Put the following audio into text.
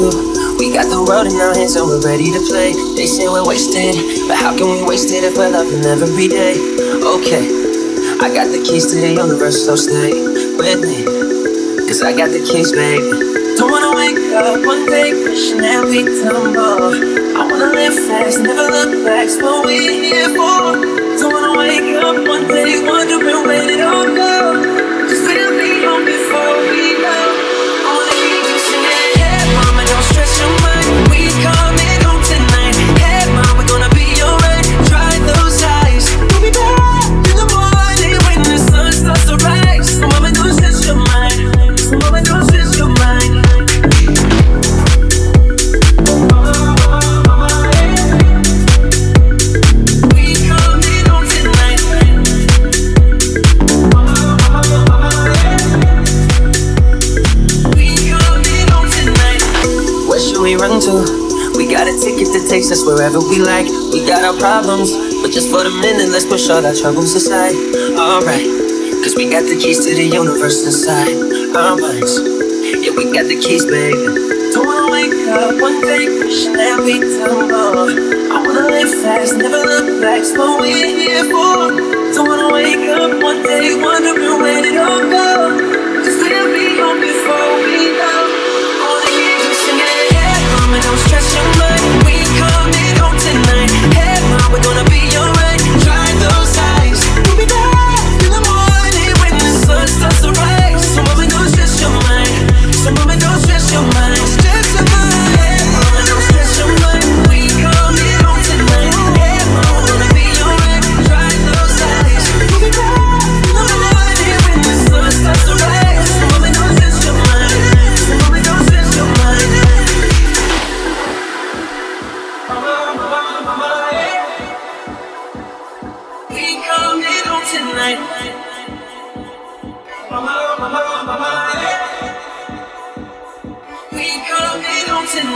We? We got the world in our hands and we're ready to play. They say we're wasted, but how can we waste it if we're loving every day? Okay, I got the keys to the universe, so stay with me. Cause I got the keys, baby. Don't wanna wake up one day wishing that we tumble. I wanna live fast, never look back. It's what we're here for. Don't wanna wake up one day wondering where it all go. Cause we'll be home before we know. To? We got a ticket that takes us wherever we like. We got our problems, but just for the minute, let's push all our troubles aside. Alright, cause we got the keys to the universe inside our minds. Yeah, we got the keys, baby. Don't wanna wake up one day wishing that we tumble. I wanna live fast, never look back. It's what we're here for. Don't wanna wake up one day wondering where it all go. Cause we'll be home before we know. Don't stress your mind.